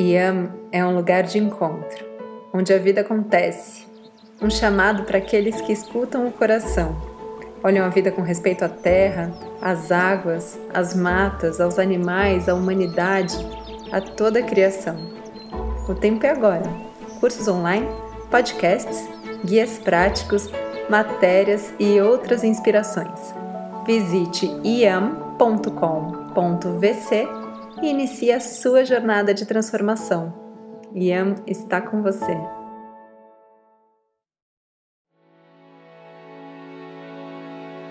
Yam é um lugar de encontro, onde a vida acontece, um chamado para aqueles que escutam o coração, olham a vida com respeito à terra, às águas, às matas, aos animais, à humanidade, a toda a criação. O tempo é agora. Cursos online, podcasts, guias práticos, matérias e outras inspirações. Visite iam.com.vc e inicie a sua jornada de transformação. Iam está com você.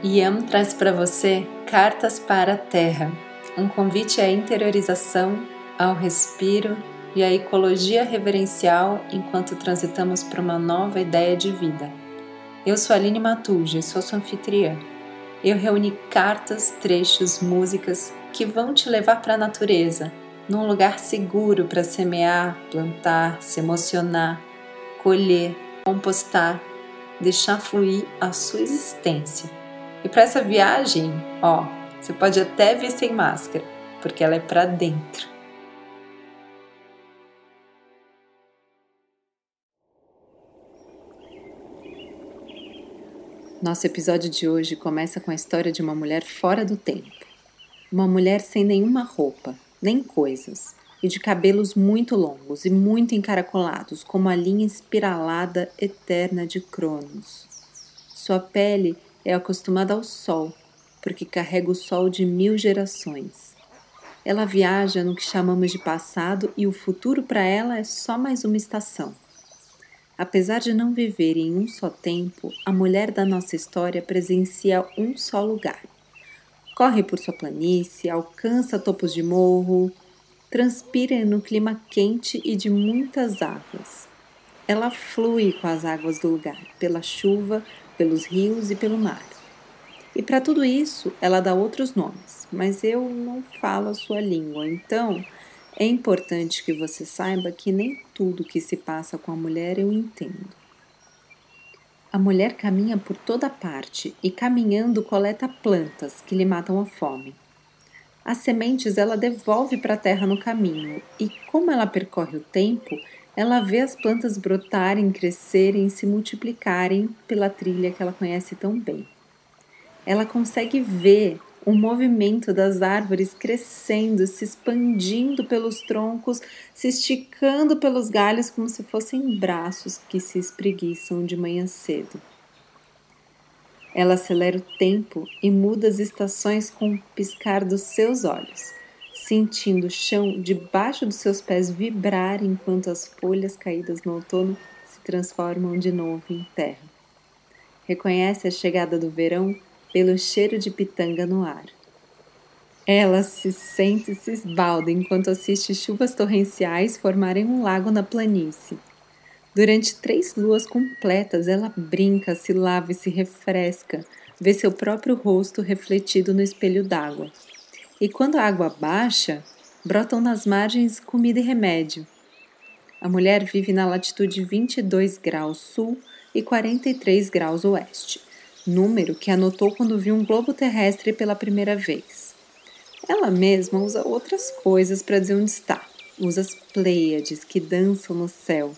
Iam traz para você Cartas para a Terra, um convite à interiorização, ao respiro e à ecologia reverencial enquanto transitamos para uma nova ideia de vida. Eu sou Aline Matuja sou sua anfitriã. Eu reuni cartas, trechos, músicas que vão te levar para a natureza, num lugar seguro para semear, plantar, se emocionar, colher, compostar, deixar fluir a sua existência. E para essa viagem, ó, você pode até vir sem máscara, porque ela é para dentro. Nosso episódio de hoje começa com a história de uma mulher fora do tempo. Uma mulher sem nenhuma roupa, nem coisas, e de cabelos muito longos e muito encaracolados, como a linha espiralada eterna de Cronos. Sua pele é acostumada ao sol, porque carrega o sol de mil gerações. Ela viaja no que chamamos de passado e o futuro para ela é só mais uma estação. Apesar de não viver em um só tempo, a mulher da nossa história presencia um só lugar corre por sua planície, alcança topos de morro, transpira no clima quente e de muitas águas. Ela flui com as águas do lugar, pela chuva, pelos rios e pelo mar. E para tudo isso, ela dá outros nomes, mas eu não falo a sua língua, então é importante que você saiba que nem tudo que se passa com a mulher eu entendo. A mulher caminha por toda parte e, caminhando, coleta plantas que lhe matam a fome. As sementes ela devolve para a terra no caminho, e como ela percorre o tempo, ela vê as plantas brotarem, crescerem, se multiplicarem pela trilha que ela conhece tão bem. Ela consegue ver o movimento das árvores crescendo, se expandindo pelos troncos, se esticando pelos galhos como se fossem braços que se espreguiçam de manhã cedo. Ela acelera o tempo e muda as estações com o piscar dos seus olhos, sentindo o chão debaixo dos seus pés vibrar enquanto as folhas caídas no outono se transformam de novo em terra. Reconhece a chegada do verão pelo cheiro de pitanga no ar. Ela se sente e se esbalda enquanto assiste chuvas torrenciais formarem um lago na planície. Durante três luas completas, ela brinca, se lava e se refresca, vê seu próprio rosto refletido no espelho d'água. E quando a água baixa, brotam nas margens comida e remédio. A mulher vive na latitude 22 graus sul e 43 graus oeste número que anotou quando viu um globo terrestre pela primeira vez. Ela mesma usa outras coisas para dizer onde está. Usa as Pleiades que dançam no céu.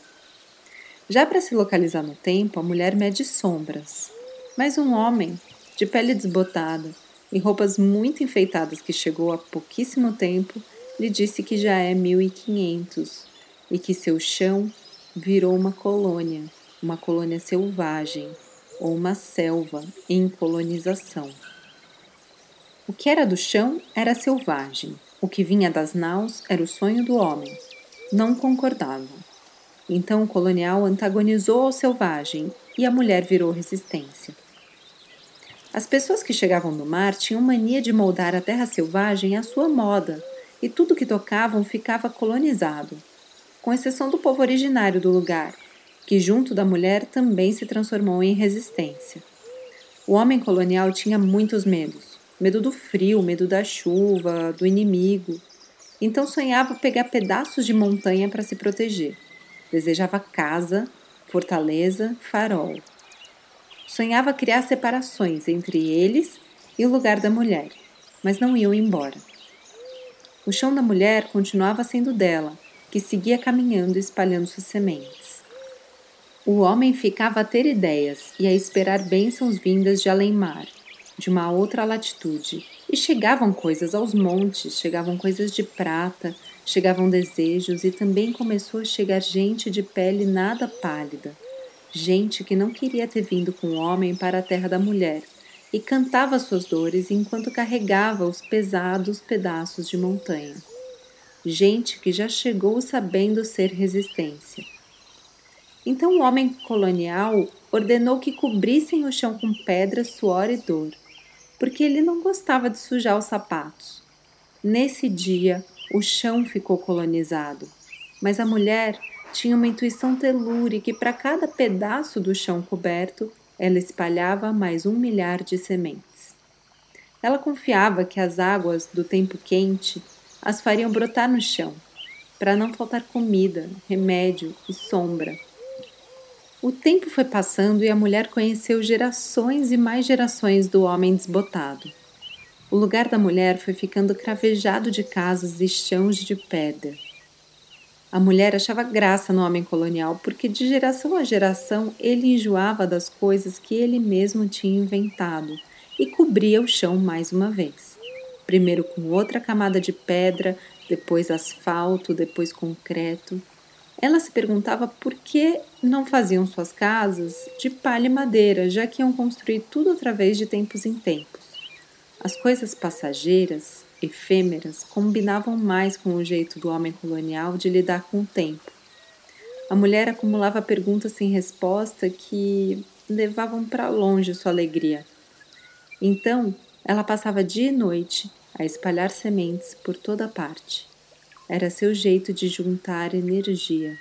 Já para se localizar no tempo, a mulher mede sombras. Mas um homem, de pele desbotada e roupas muito enfeitadas que chegou há pouquíssimo tempo, lhe disse que já é 1500 e que seu chão virou uma colônia, uma colônia selvagem, ou uma selva em colonização. O que era do chão era selvagem, o que vinha das naus era o sonho do homem. Não concordavam. Então o colonial antagonizou ao selvagem e a mulher virou resistência. As pessoas que chegavam do mar tinham mania de moldar a terra selvagem à sua moda, e tudo que tocavam ficava colonizado, com exceção do povo originário do lugar, que junto da mulher também se transformou em resistência. O homem colonial tinha muitos medos: medo do frio, medo da chuva, do inimigo. Então sonhava pegar pedaços de montanha para se proteger. Desejava casa, fortaleza, farol. Sonhava criar separações entre eles e o lugar da mulher, mas não iam embora. O chão da mulher continuava sendo dela, que seguia caminhando espalhando suas sementes. O homem ficava a ter ideias e a esperar bênçãos vindas de além-mar, de uma outra latitude, e chegavam coisas aos montes, chegavam coisas de prata, chegavam desejos e também começou a chegar gente de pele nada pálida, gente que não queria ter vindo com o homem para a terra da mulher e cantava suas dores enquanto carregava os pesados pedaços de montanha. Gente que já chegou sabendo ser resistência. Então o homem colonial ordenou que cobrissem o chão com pedras, suor e dor, porque ele não gostava de sujar os sapatos. Nesse dia, o chão ficou colonizado, mas a mulher tinha uma intuição telúrica e para cada pedaço do chão coberto ela espalhava mais um milhar de sementes. Ela confiava que as águas do tempo quente as fariam brotar no chão, para não faltar comida, remédio e sombra. O tempo foi passando e a mulher conheceu gerações e mais gerações do homem desbotado. O lugar da mulher foi ficando cravejado de casas e chãos de pedra. A mulher achava graça no homem colonial porque de geração a geração ele enjoava das coisas que ele mesmo tinha inventado e cobria o chão mais uma vez. Primeiro com outra camada de pedra, depois asfalto, depois concreto. Ela se perguntava por que não faziam suas casas de palha e madeira, já que iam construir tudo através de tempos em tempos. As coisas passageiras efêmeras combinavam mais com o jeito do homem colonial de lidar com o tempo. A mulher acumulava perguntas sem resposta que levavam para longe sua alegria. Então, ela passava dia e noite a espalhar sementes por toda parte. Era seu jeito de juntar energia.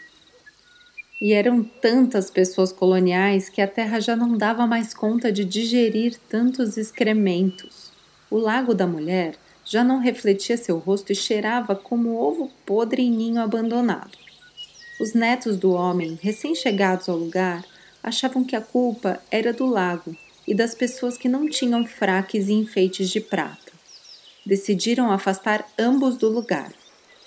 E eram tantas pessoas coloniais que a terra já não dava mais conta de digerir tantos excrementos. O Lago da Mulher já não refletia seu rosto e cheirava como ovo podre em ninho abandonado. Os netos do homem, recém-chegados ao lugar, achavam que a culpa era do lago e das pessoas que não tinham fraques e enfeites de prata. Decidiram afastar ambos do lugar.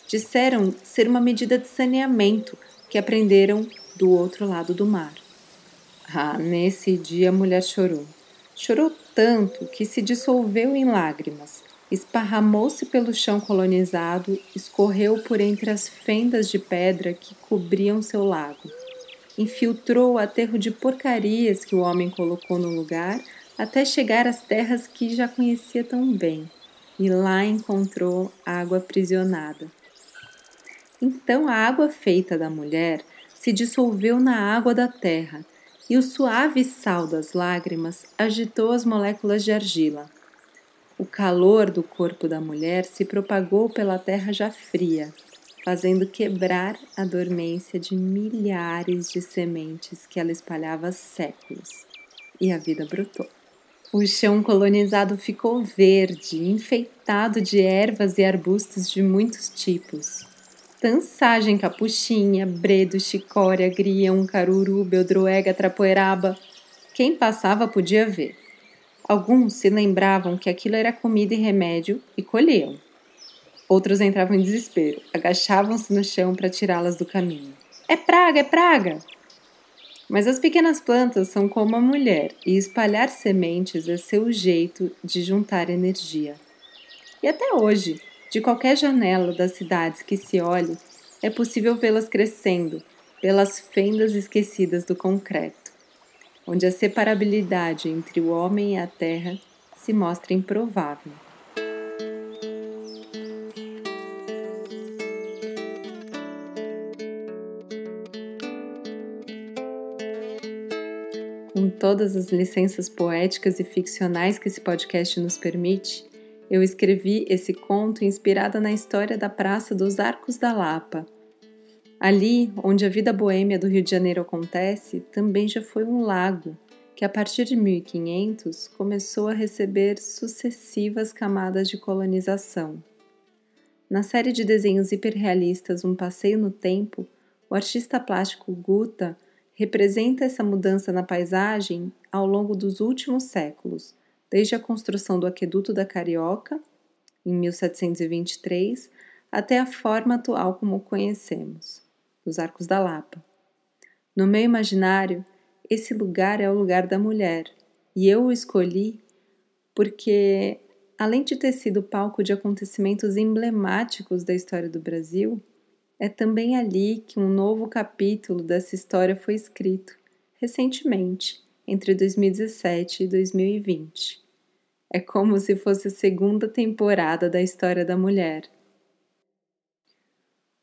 Disseram ser uma medida de saneamento que aprenderam do outro lado do mar. Ah, nesse dia a mulher chorou. Chorou tanto que se dissolveu em lágrimas esparramou-se pelo chão colonizado, escorreu por entre as fendas de pedra que cobriam seu lago, infiltrou o aterro de porcarias que o homem colocou no lugar até chegar às terras que já conhecia tão bem, e lá encontrou água aprisionada. Então a água feita da mulher se dissolveu na água da terra, e o suave sal das lágrimas agitou as moléculas de argila. O calor do corpo da mulher se propagou pela terra já fria, fazendo quebrar a dormência de milhares de sementes que ela espalhava há séculos. E a vida brotou. O chão colonizado ficou verde, enfeitado de ervas e arbustos de muitos tipos. Tansagem, capuchinha, bredo, chicória, grião, caruru, beldroega, trapoeraba. Quem passava podia ver. Alguns se lembravam que aquilo era comida e remédio e colhiam. Outros entravam em desespero, agachavam-se no chão para tirá-las do caminho. É praga, é praga! Mas as pequenas plantas são como a mulher e espalhar sementes é seu jeito de juntar energia. E até hoje, de qualquer janela das cidades que se olhe, é possível vê-las crescendo pelas fendas esquecidas do concreto onde a separabilidade entre o homem e a terra se mostra improvável. Com todas as licenças poéticas e ficcionais que esse podcast nos permite, eu escrevi esse conto inspirada na história da Praça dos Arcos da Lapa, Ali, onde a vida boêmia do Rio de Janeiro acontece, também já foi um lago que, a partir de 1500, começou a receber sucessivas camadas de colonização. Na série de desenhos hiperrealistas Um Passeio no Tempo, o artista plástico Guta representa essa mudança na paisagem ao longo dos últimos séculos, desde a construção do Aqueduto da Carioca, em 1723, até a forma atual como conhecemos, os Arcos da Lapa. No meu imaginário, esse lugar é o lugar da mulher, e eu o escolhi porque, além de ter sido palco de acontecimentos emblemáticos da história do Brasil, é também ali que um novo capítulo dessa história foi escrito, recentemente, entre 2017 e 2020. É como se fosse a segunda temporada da história da mulher.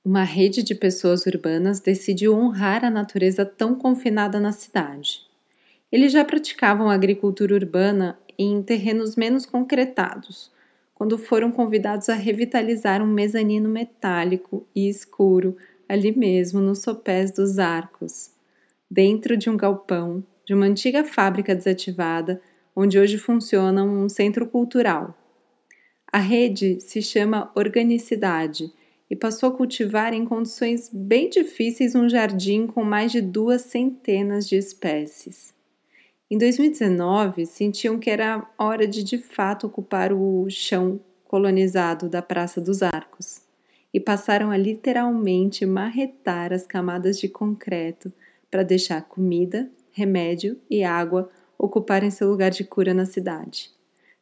Uma rede de pessoas urbanas decidiu honrar a natureza tão confinada na cidade. Eles já praticavam agricultura urbana em terrenos menos concretados, quando foram convidados a revitalizar um mezanino metálico e escuro ali mesmo nos sopés dos arcos, dentro de um galpão de uma antiga fábrica desativada, onde hoje funciona um centro cultural. A rede se chama Organicidade e passou a cultivar em condições bem difíceis um jardim com mais de duas centenas de espécies. Em 2019, sentiam que era hora de de fato ocupar o chão colonizado da Praça dos Arcos e passaram a literalmente marretar as camadas de concreto para deixar comida, remédio e água ocuparem seu lugar de cura na cidade.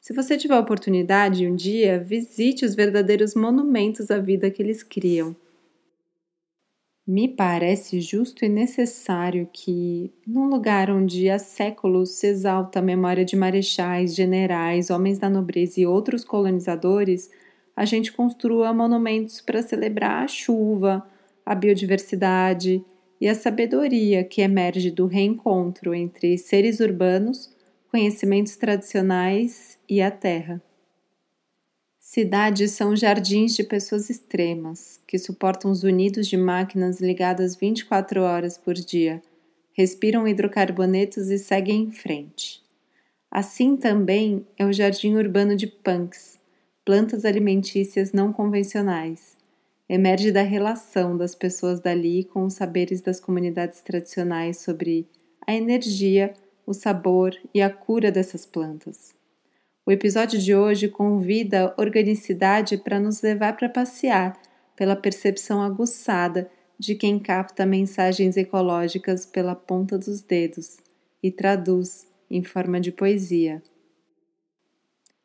Se você tiver a oportunidade um dia, visite os verdadeiros monumentos à vida que eles criam me parece justo e necessário que, num lugar onde há séculos se exalta a memória de marechais, generais, homens da nobreza e outros colonizadores, a gente construa monumentos para celebrar a chuva, a biodiversidade e a sabedoria que emerge do reencontro entre seres urbanos, conhecimentos tradicionais e a terra. Cidades são jardins de pessoas extremas, que suportam os unidos de máquinas ligadas 24 horas por dia, respiram hidrocarbonetos e seguem em frente. Assim também é o jardim urbano de punks, plantas alimentícias não convencionais. Emerge da relação das pessoas dali com os saberes das comunidades tradicionais sobre a energia, o sabor e a cura dessas plantas. O episódio de hoje convida a organicidade para nos levar para passear pela percepção aguçada de quem capta mensagens ecológicas pela ponta dos dedos e traduz em forma de poesia.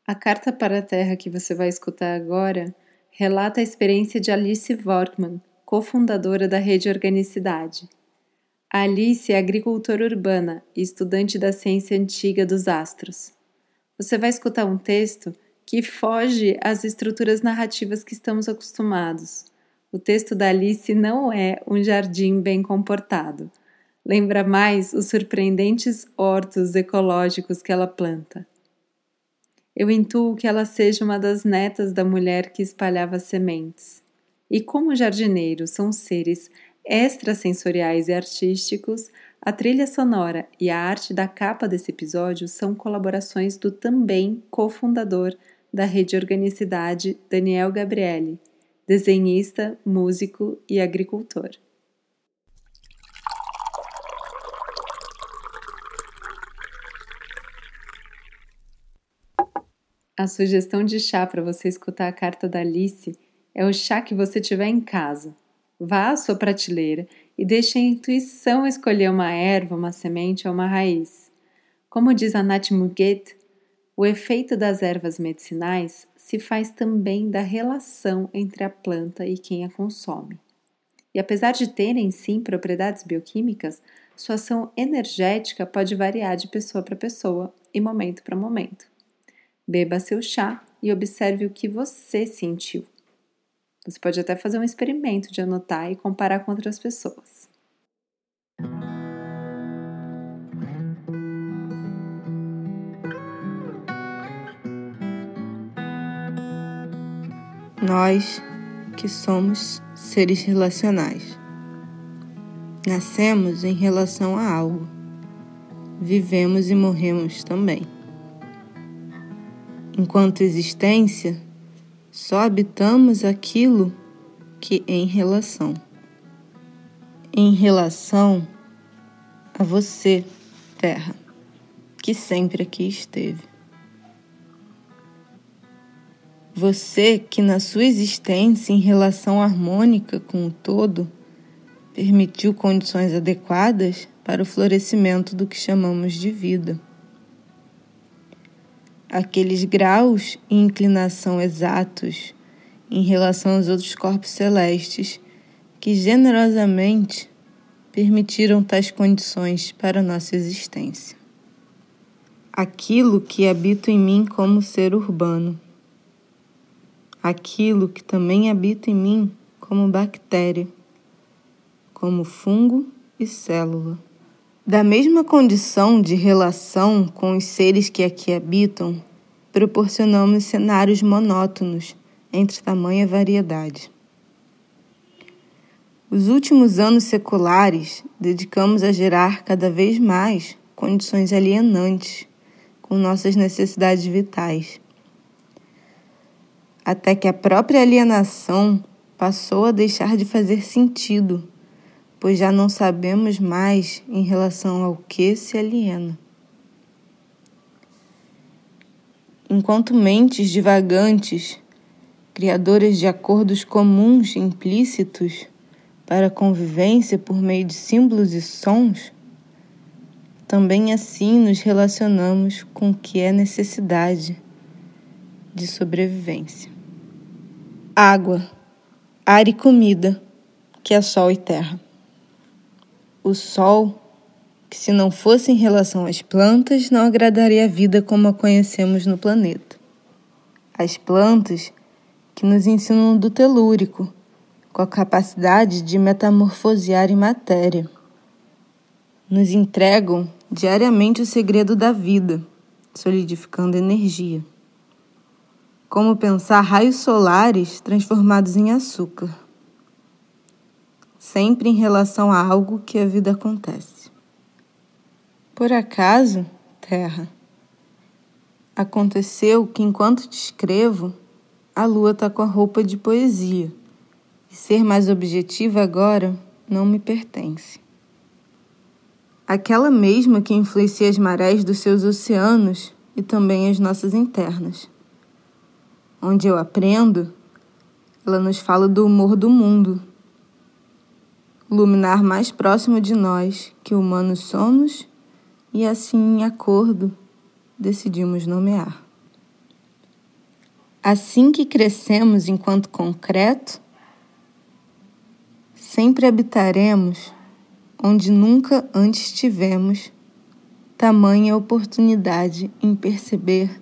A carta para a Terra que você vai escutar agora relata a experiência de Alice Wortmann, cofundadora da Rede Organicidade. A Alice é agricultora urbana e estudante da ciência antiga dos astros você vai escutar um texto que foge às estruturas narrativas que estamos acostumados. O texto da Alice não é um jardim bem comportado. Lembra mais os surpreendentes hortos ecológicos que ela planta. Eu intuo que ela seja uma das netas da mulher que espalhava sementes. E como jardineiros são seres extrasensoriais e artísticos, a trilha sonora e a arte da capa desse episódio são colaborações do também cofundador da Rede Organicidade, Daniel Gabriele, desenhista, músico e agricultor. A sugestão de chá para você escutar a carta da Alice é o chá que você tiver em casa. Vá à sua prateleira e deixe a intuição escolher uma erva, uma semente ou uma raiz. Como diz a Nath Muguet, o efeito das ervas medicinais se faz também da relação entre a planta e quem a consome. E apesar de terem sim propriedades bioquímicas, sua ação energética pode variar de pessoa para pessoa e momento para momento. Beba seu chá e observe o que você sentiu. Você pode até fazer um experimento de anotar e comparar com outras pessoas. Nós que somos seres relacionais. Nascemos em relação a algo. Vivemos e morremos também. Enquanto existência, só habitamos aquilo que em relação. Em relação a você, Terra, que sempre aqui esteve. Você que na sua existência em relação harmônica com o todo permitiu condições adequadas para o florescimento do que chamamos de vida. Aqueles graus e inclinação exatos em relação aos outros corpos celestes que generosamente permitiram tais condições para nossa existência. Aquilo que habita em mim como ser urbano, aquilo que também habita em mim como bactéria, como fungo e célula. Da mesma condição de relação com os seres que aqui habitam, proporcionamos cenários monótonos entre tamanha variedade. Os últimos anos seculares dedicamos a gerar cada vez mais condições alienantes com nossas necessidades vitais, até que a própria alienação passou a deixar de fazer sentido pois já não sabemos mais em relação ao que se aliena. Enquanto mentes divagantes, criadoras de acordos comuns implícitos para convivência por meio de símbolos e sons, também assim nos relacionamos com o que é necessidade de sobrevivência. Água, ar e comida, que é sol e terra o sol, que se não fosse em relação às plantas, não agradaria a vida como a conhecemos no planeta. As plantas que nos ensinam do telúrico, com a capacidade de metamorfosear em matéria. Nos entregam diariamente o segredo da vida, solidificando energia. Como pensar raios solares transformados em açúcar sempre em relação a algo que a vida acontece. Por acaso, Terra, aconteceu que enquanto te escrevo, a lua está com a roupa de poesia, e ser mais objetiva agora não me pertence. Aquela mesma que influencia as marés dos seus oceanos e também as nossas internas. Onde eu aprendo, ela nos fala do humor do mundo luminar mais próximo de nós que humanos somos e assim em acordo decidimos nomear. Assim que crescemos enquanto concreto, sempre habitaremos onde nunca antes tivemos tamanha oportunidade em perceber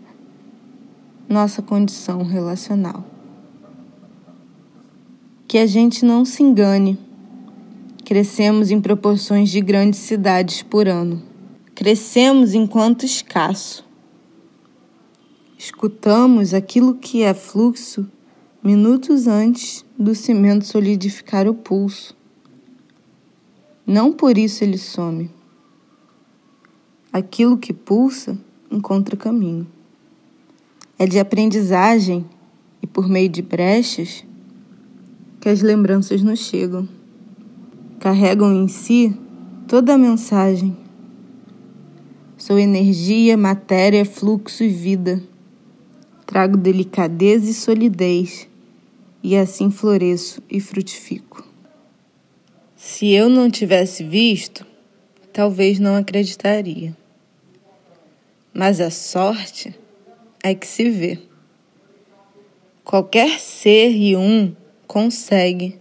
nossa condição relacional. Que a gente não se engane Crescemos em proporções de grandes cidades por ano. Crescemos enquanto escasso. Escutamos aquilo que é fluxo minutos antes do cimento solidificar o pulso. Não por isso ele some. Aquilo que pulsa encontra caminho. É de aprendizagem e por meio de brechas que as lembranças nos chegam carregam em si toda a mensagem. Sou energia, matéria, fluxo e vida. Trago delicadeza e solidez, e assim floresço e frutifico. Se eu não tivesse visto, talvez não acreditaria. Mas a sorte é que se vê. Qualquer ser e um consegue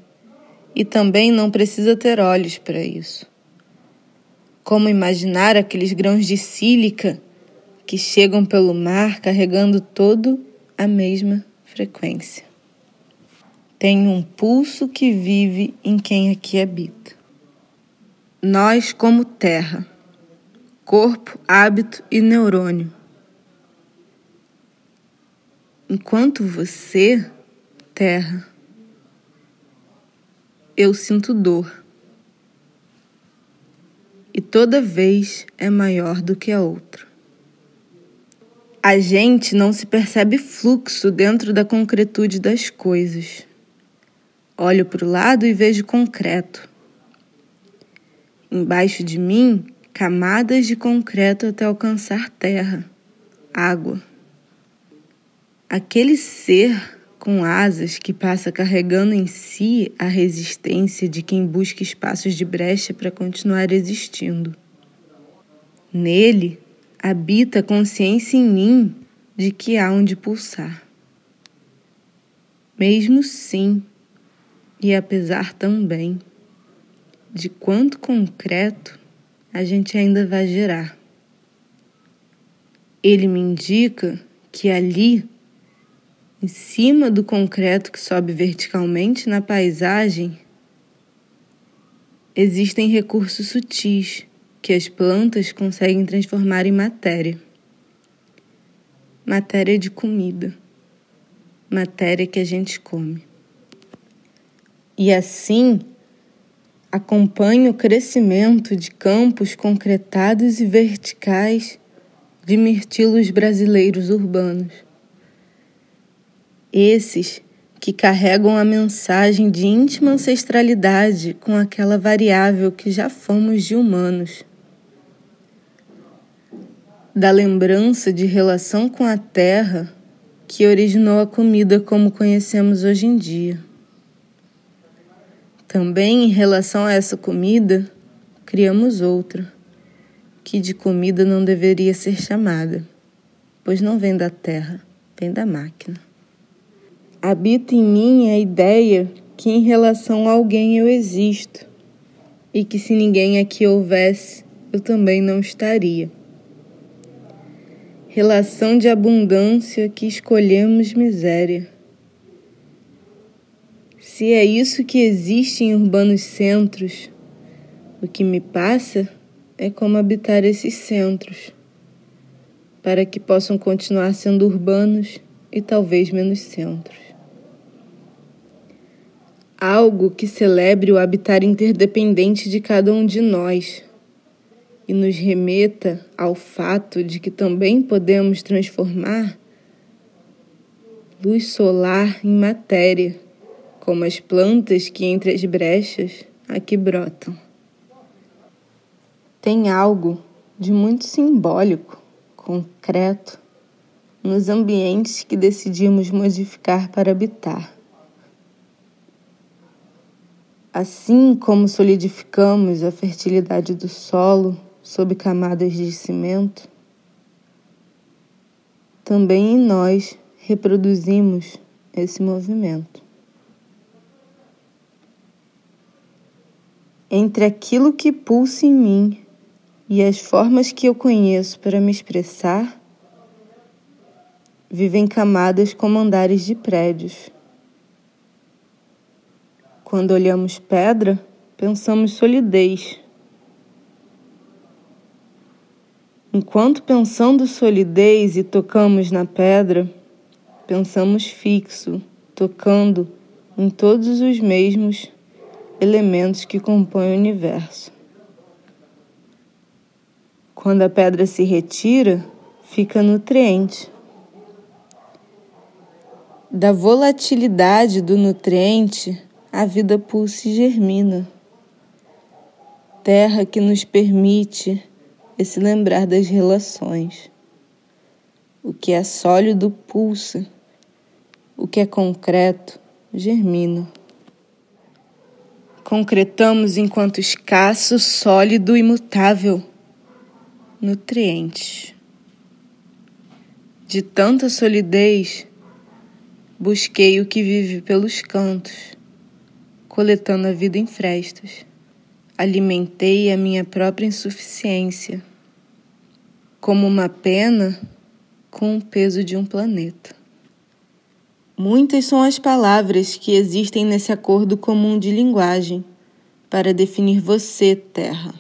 e também não precisa ter olhos para isso. Como imaginar aqueles grãos de sílica que chegam pelo mar carregando todo a mesma frequência? Tem um pulso que vive em quem aqui habita. Nós, como terra, corpo, hábito e neurônio. Enquanto você, terra, eu sinto dor. E toda vez é maior do que a outra. A gente não se percebe fluxo dentro da concretude das coisas. Olho para o lado e vejo concreto. Embaixo de mim, camadas de concreto até alcançar terra, água. aquele ser com asas que passa carregando em si a resistência de quem busca espaços de brecha para continuar existindo. Nele habita a consciência em mim de que há onde pulsar. Mesmo sim, e apesar também de quanto concreto a gente ainda vai gerar. Ele me indica que ali, em cima do concreto que sobe verticalmente na paisagem, existem recursos sutis que as plantas conseguem transformar em matéria. Matéria de comida, matéria que a gente come. E assim, acompanha o crescimento de campos concretados e verticais de mirtilos brasileiros urbanos. Esses que carregam a mensagem de íntima ancestralidade com aquela variável que já fomos de humanos. Da lembrança de relação com a terra que originou a comida como conhecemos hoje em dia. Também em relação a essa comida, criamos outra que de comida não deveria ser chamada, pois não vem da terra, vem da máquina. Habita em mim a ideia que em relação a alguém eu existo e que se ninguém aqui houvesse, eu também não estaria. Relação de abundância que escolhemos miséria. Se é isso que existe em urbanos centros, o que me passa é como habitar esses centros, para que possam continuar sendo urbanos e talvez menos centros. Algo que celebre o habitar interdependente de cada um de nós e nos remeta ao fato de que também podemos transformar luz solar em matéria, como as plantas que entre as brechas aqui brotam tem algo de muito simbólico, concreto, nos ambientes que decidimos modificar para habitar. Assim como solidificamos a fertilidade do solo sob camadas de cimento, também em nós reproduzimos esse movimento. Entre aquilo que pulsa em mim e as formas que eu conheço para me expressar vivem camadas como andares de prédios. Quando olhamos pedra, pensamos solidez. Enquanto pensando solidez e tocamos na pedra, pensamos fixo, tocando em todos os mesmos elementos que compõem o universo. Quando a pedra se retira, fica nutriente. Da volatilidade do nutriente, a vida pulsa e germina. Terra que nos permite esse lembrar das relações. O que é sólido pulsa, o que é concreto germina. Concretamos enquanto escasso, sólido e mutável nutrientes. De tanta solidez, busquei o que vive pelos cantos, coletando a vida em frestas. Alimentei a minha própria insuficiência, como uma pena com o peso de um planeta. Muitas são as palavras que existem nesse acordo comum de linguagem para definir você, Terra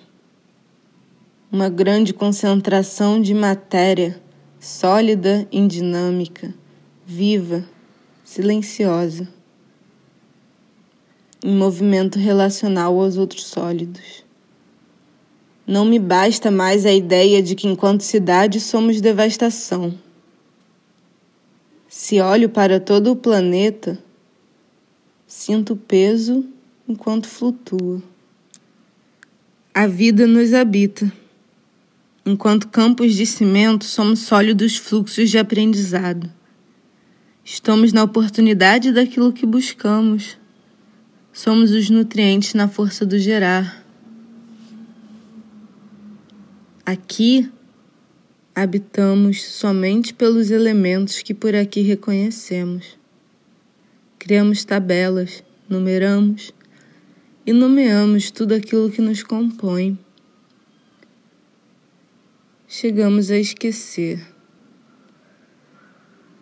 uma grande concentração de matéria sólida e dinâmica, viva, silenciosa, em movimento relacional aos outros sólidos. Não me basta mais a ideia de que, enquanto cidade, somos devastação. Se olho para todo o planeta, sinto peso enquanto flutua. A vida nos habita. Enquanto campos de cimento, somos sólidos fluxos de aprendizado. Estamos na oportunidade daquilo que buscamos. Somos os nutrientes na força do gerar. Aqui habitamos somente pelos elementos que por aqui reconhecemos. Criamos tabelas, numeramos e nomeamos tudo aquilo que nos compõe. Chegamos a esquecer.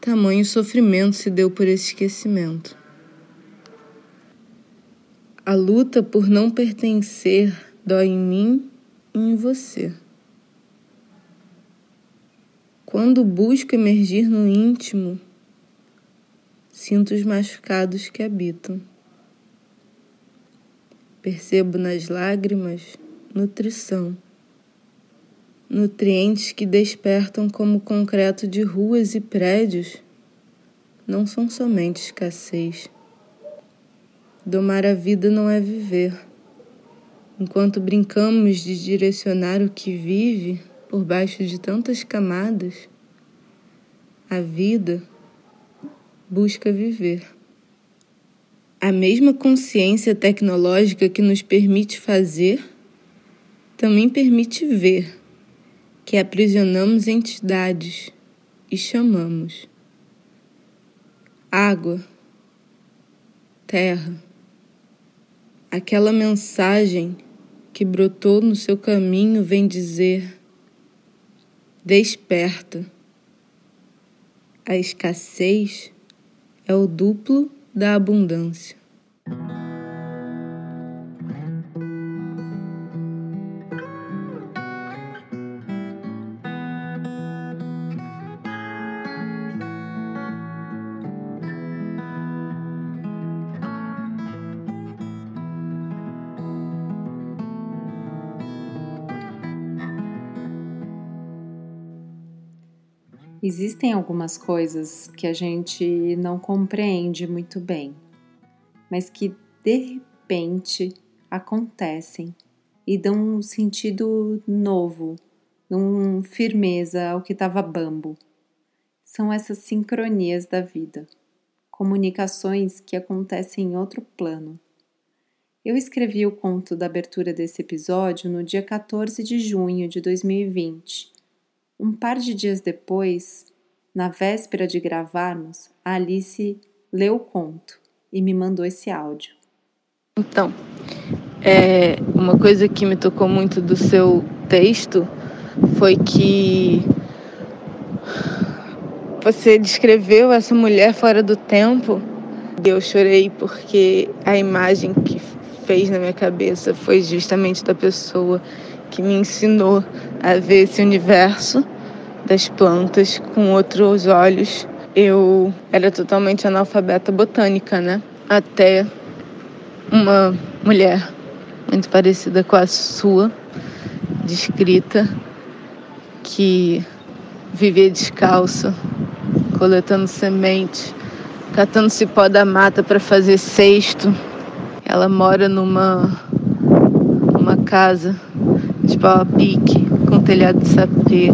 Tamanho sofrimento se deu por esse esquecimento. A luta por não pertencer dói em mim e em você. Quando busco emergir no íntimo, sinto os machucados que habitam. Percebo nas lágrimas nutrição, nutrientes que despertam como concreto de ruas e prédios, não são somente escassez. Domar a vida não é viver. Enquanto brincamos de direcionar o que vive por baixo de tantas camadas, a vida busca viver. A mesma consciência tecnológica que nos permite fazer também permite ver que aprisionamos entidades e chamamos água, terra, aquela mensagem que brotou no seu caminho vem dizer: desperta. A escassez é o duplo da abundância. Existem algumas coisas que a gente não compreende muito bem, mas que de repente acontecem e dão um sentido novo, dão firmeza ao que estava bambo. São essas sincronias da vida, comunicações que acontecem em outro plano. Eu escrevi o conto da abertura desse episódio no dia 14 de junho de 2020 um par de dias depois, na véspera de gravarmos, a Alice leu o conto e me mandou esse áudio. Então, é, uma coisa que me tocou muito do seu texto foi que você descreveu essa mulher fora do tempo. Eu chorei porque a imagem que fez na minha cabeça foi justamente da pessoa que me ensinou a ver esse universo das plantas com outros olhos. Eu era totalmente analfabeta botânica, né? Até uma mulher muito parecida com a sua, descrita, que vivia descalça, coletando semente, catando cipó da mata para fazer cesto. Ela mora numa uma casa de pau a pique, com telhado de sapê.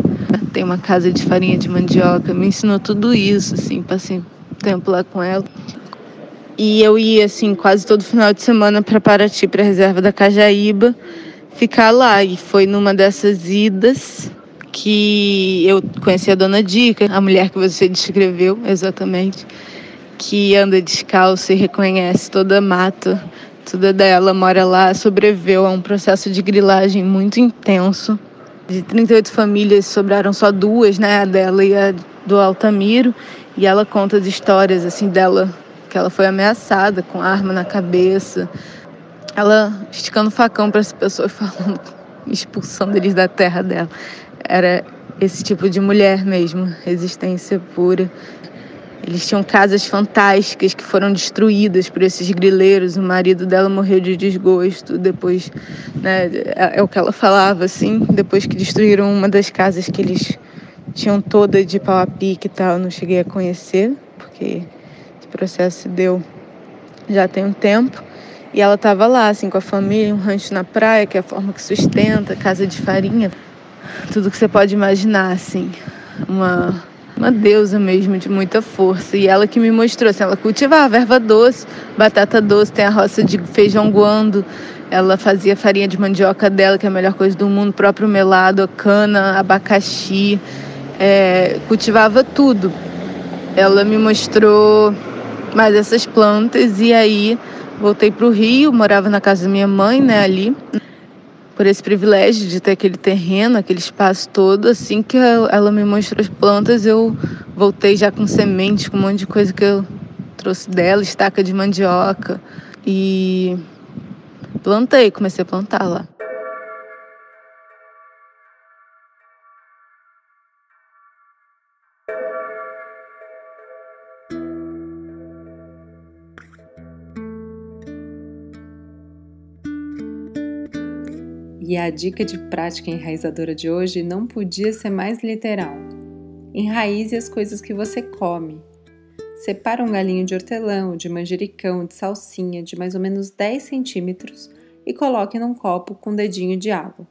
Tem uma casa de farinha de mandioca. Me ensinou tudo isso, assim, passei tempo lá com ela. E eu ia, assim, quase todo final de semana para Paraty, para a reserva da Cajaíba, ficar lá. E foi numa dessas idas que eu conheci a dona Dica, a mulher que você descreveu exatamente, que anda descalça e reconhece toda a mata, tudo dela, mora lá, sobreviveu a um processo de grilagem muito intenso. De 38 famílias, sobraram só duas, né? A dela e a do Altamiro. E ela conta as histórias, assim, dela, que ela foi ameaçada com arma na cabeça. Ela esticando facão para essa pessoa falando, expulsando eles da terra dela. Era esse tipo de mulher mesmo, resistência pura. Eles tinham casas fantásticas que foram destruídas por esses grileiros. O marido dela morreu de desgosto depois, né, é, é o que ela falava assim, depois que destruíram uma das casas que eles tinham toda de pau a pique e tal. Eu não cheguei a conhecer, porque esse processo se deu já tem um tempo. E ela estava lá, assim, com a família, um rancho na praia, que é a forma que sustenta, casa de farinha, tudo que você pode imaginar, assim. Uma uma deusa mesmo, de muita força. E ela que me mostrou, assim, ela cultivava erva doce, batata doce, tem a roça de feijão guando, ela fazia farinha de mandioca dela, que é a melhor coisa do mundo, próprio melado, cana, abacaxi, é, cultivava tudo. Ela me mostrou mais essas plantas e aí voltei para o Rio, morava na casa da minha mãe, né, ali por esse privilégio de ter aquele terreno, aquele espaço todo. Assim que ela me mostrou as plantas, eu voltei já com sementes, com um monte de coisa que eu trouxe dela, estaca de mandioca. E plantei, comecei a plantar lá. E a dica de prática enraizadora de hoje não podia ser mais literal. Enraize as coisas que você come. Separa um galinho de hortelã, de manjericão, de salsinha de mais ou menos 10 centímetros e coloque num copo com um dedinho de água.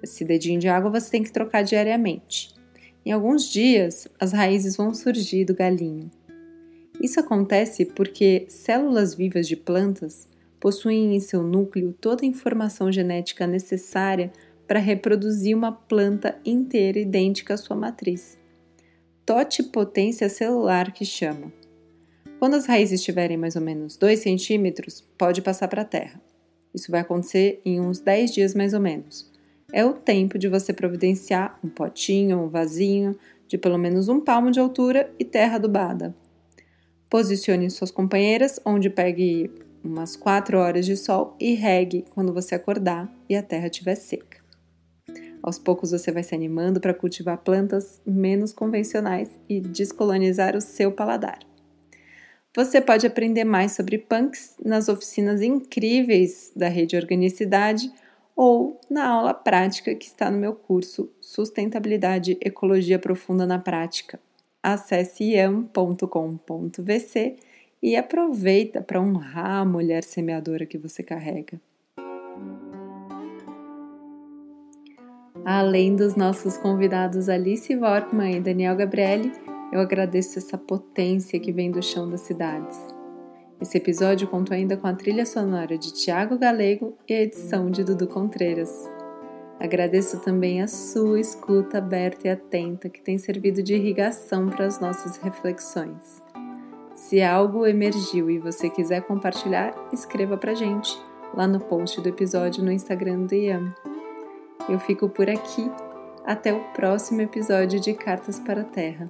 Esse dedinho de água você tem que trocar diariamente. Em alguns dias, as raízes vão surgir do galinho. Isso acontece porque células vivas de plantas possuem em seu núcleo toda a informação genética necessária para reproduzir uma planta inteira idêntica à sua matriz. Totipotência celular que chama. Quando as raízes estiverem mais ou menos 2 centímetros, pode passar para a terra. Isso vai acontecer em uns 10 dias mais ou menos. É o tempo de você providenciar um potinho, um vasinho de pelo menos um palmo de altura e terra adubada. Posicione suas companheiras onde pegue umas 4 horas de sol e regue quando você acordar e a terra estiver seca. Aos poucos você vai se animando para cultivar plantas menos convencionais e descolonizar o seu paladar. Você pode aprender mais sobre punks nas oficinas incríveis da Rede Organicidade ou na aula prática que está no meu curso Sustentabilidade Ecologia Profunda na Prática. Acesse iam.com.vc e aproveita para honrar a mulher semeadora que você carrega. Além dos nossos convidados Alice Workman e Daniel Gabrielli, eu agradeço essa potência que vem do chão das cidades. Esse episódio contou ainda com a trilha sonora de Tiago Galego e a edição de Dudu Contreiras. Agradeço também a sua escuta aberta e atenta que tem servido de irrigação para as nossas reflexões. Se algo emergiu e você quiser compartilhar, escreva pra gente lá no post do episódio no Instagram do IAM. Eu fico por aqui. Até o próximo episódio de Cartas para a Terra.